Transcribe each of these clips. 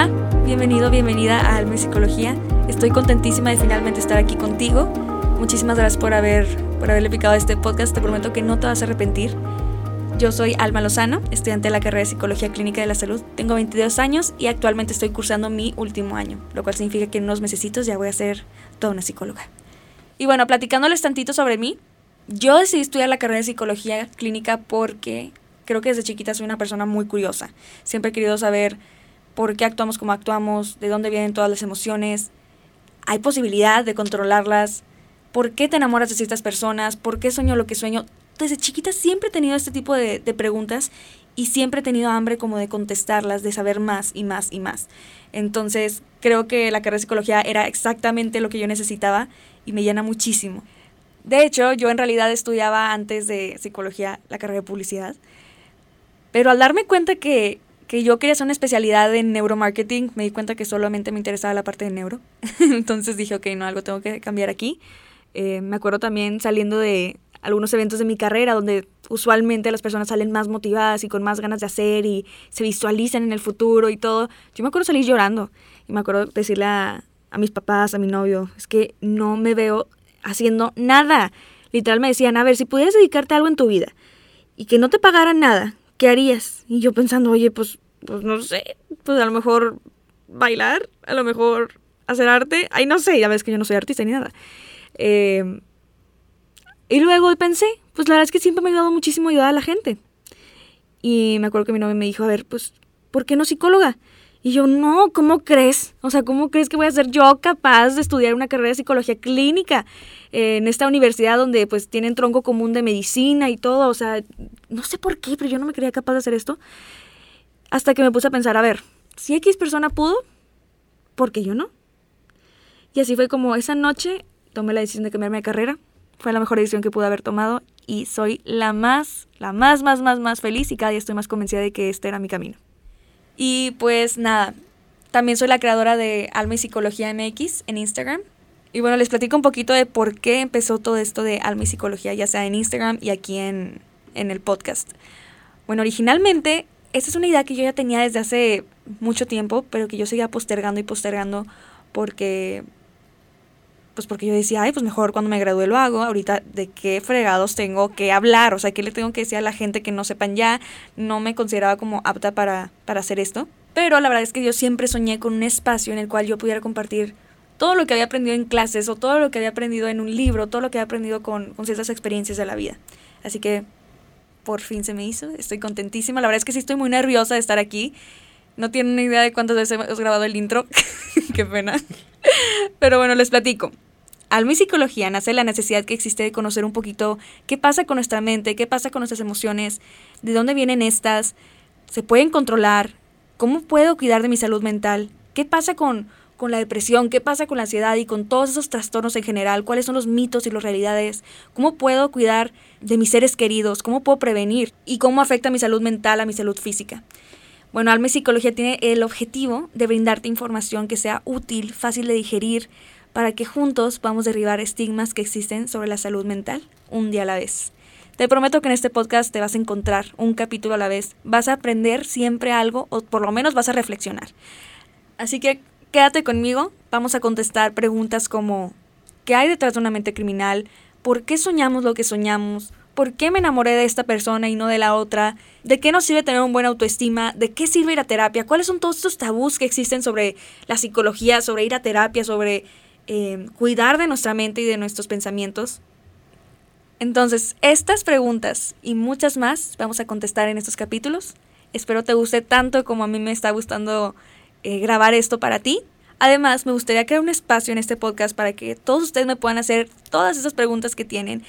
Hola, bienvenido, bienvenida a Alma y Psicología. Estoy contentísima de finalmente estar aquí contigo. Muchísimas gracias por, haber, por haberle picado este podcast. Te prometo que no te vas a arrepentir. Yo soy Alma Lozano, estudiante de la carrera de Psicología Clínica de la Salud. Tengo 22 años y actualmente estoy cursando mi último año, lo cual significa que en unos mesecitos ya voy a ser toda una psicóloga. Y bueno, platicándoles tantito sobre mí, yo decidí estudiar la carrera de Psicología Clínica porque creo que desde chiquita soy una persona muy curiosa. Siempre he querido saber por qué actuamos como actuamos, de dónde vienen todas las emociones, hay posibilidad de controlarlas, por qué te enamoras de ciertas personas, por qué sueño lo que sueño. Desde chiquita siempre he tenido este tipo de, preguntas y siempre he tenido hambre como de contestarlas, de saber más y más y más. Entonces creo que la carrera de psicología era exactamente lo que yo necesitaba y me llena muchísimo. De hecho, yo en realidad estudiaba antes de psicología la carrera de publicidad, pero al darme cuenta que que yo quería hacer una especialidad en neuromarketing, me di cuenta que solamente me interesaba la parte de neuro. Entonces dije, ok, no, algo tengo que cambiar aquí. Eh, me acuerdo también saliendo de algunos eventos de mi carrera donde usualmente las personas salen más motivadas y con más ganas de hacer y se visualizan en el futuro y todo. Yo me acuerdo salir llorando y me acuerdo decirle a, a mis papás, a mi novio, es que no me veo haciendo nada. Literal me decían, a ver, si pudieras dedicarte a algo en tu vida y que no te pagaran nada, ¿qué harías? Y yo pensando, oye, pues, pues no sé, pues a lo mejor bailar, a lo mejor hacer arte, ay, no sé, ya ves que yo no soy artista ni nada. Eh, y luego pensé, pues la verdad es que siempre me ha ayudado muchísimo ayudar a la gente. Y me acuerdo que mi novio me dijo, a ver, pues, ¿por qué no psicóloga? Y yo, no, ¿cómo crees? O sea, ¿cómo crees que voy a ser yo capaz de estudiar una carrera de psicología clínica en esta universidad donde pues tienen tronco común de medicina y todo? O sea, no sé por qué, pero yo no me creía capaz de hacer esto. Hasta que me puse a pensar, a ver, si X persona pudo, ¿por qué yo no? Y así fue como esa noche tomé la decisión de cambiarme de carrera. Fue la mejor decisión que pude haber tomado y soy la más, la más, más, más, más feliz y cada día estoy más convencida de que este era mi camino. Y pues nada, también soy la creadora de Alma y Psicología MX en Instagram. Y bueno, les platico un poquito de por qué empezó todo esto de Alma y Psicología, ya sea en Instagram y aquí en, en el podcast. Bueno, originalmente, esta es una idea que yo ya tenía desde hace mucho tiempo, pero que yo seguía postergando y postergando porque pues porque yo decía, ay, pues mejor cuando me gradúe lo hago, ahorita de qué fregados tengo que hablar, o sea, qué le tengo que decir a la gente que no sepan ya, no me consideraba como apta para, para hacer esto, pero la verdad es que yo siempre soñé con un espacio en el cual yo pudiera compartir todo lo que había aprendido en clases o todo lo que había aprendido en un libro, todo lo que había aprendido con, ciertas experiencias de la vida. Así que por fin se me hizo, estoy contentísima, la verdad es que sí estoy muy nerviosa de estar aquí. No tienen ni idea de cuántas veces hemos grabado el intro. Qué pena. Pero bueno, les platico. Al mi psicología nace la necesidad que existe de conocer un poquito qué pasa con nuestra mente, qué pasa con nuestras emociones, de dónde vienen estas, se pueden controlar, cómo puedo cuidar de mi salud mental, qué pasa con, con la depresión, qué pasa con la ansiedad y con todos esos trastornos en general, cuáles son los mitos y las realidades, cómo puedo cuidar de mis seres queridos, cómo puedo prevenir y cómo afecta mi salud mental a mi salud física. Bueno, Alma y Psicología tiene el objetivo de brindarte información que sea útil, fácil de digerir, para que juntos podamos derribar estigmas que existen sobre la salud mental un día a la vez. Te prometo que en este podcast te vas a encontrar un capítulo a la vez, vas a aprender siempre algo o por lo menos vas a reflexionar. Así que quédate conmigo, vamos a contestar preguntas como ¿qué hay detrás de una mente criminal? ¿Por qué soñamos lo que soñamos? ¿Por qué me enamoré de esta persona y no de la otra? ¿De qué nos sirve tener una buena autoestima? ¿De qué sirve ir a terapia? ¿Cuáles son todos estos tabús que existen sobre la psicología, sobre ir a terapia, sobre Em, cuidar de nuestra mente y de nuestros pensamientos. Entonces, estas preguntas y muchas más vamos a contestar en estos capítulos. Espero te guste tanto como a mí me está gustando eh, grabar esto para ti. Además, me gustaría crear un espacio en este podcast para que todos ustedes me puedan hacer todas esas preguntas que tienen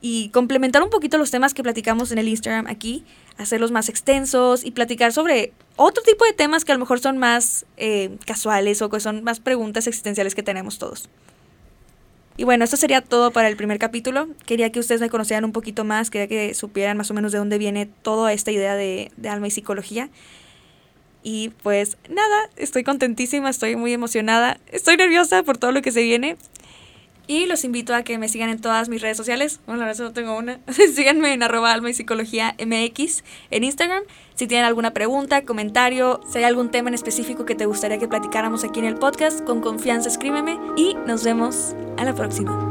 y complementar un poquito los temas que platicamos en el Instagram aquí, hacerlos más extensos y platicar sobre otro tipo de temas que a lo mejor son más eh, casuales o que son más preguntas existenciales que tenemos todos. Y bueno, esto sería todo para el primer capítulo. Quería que ustedes me conocieran un poquito más, quería que supieran más o menos de dónde viene toda esta idea de, de alma y psicología. Y pues nada, estoy contentísima, estoy muy emocionada, estoy nerviosa por todo lo que se viene, Y los invito a que me sigan en todas mis redes sociales. Bueno, la verdad solo tengo una. Síganme en arroba alma y psicología MX en Instagram. Si tienen alguna pregunta, comentario, si hay algún tema en específico que te gustaría que platicáramos aquí en el podcast, con confianza escríbeme y nos vemos a la próxima.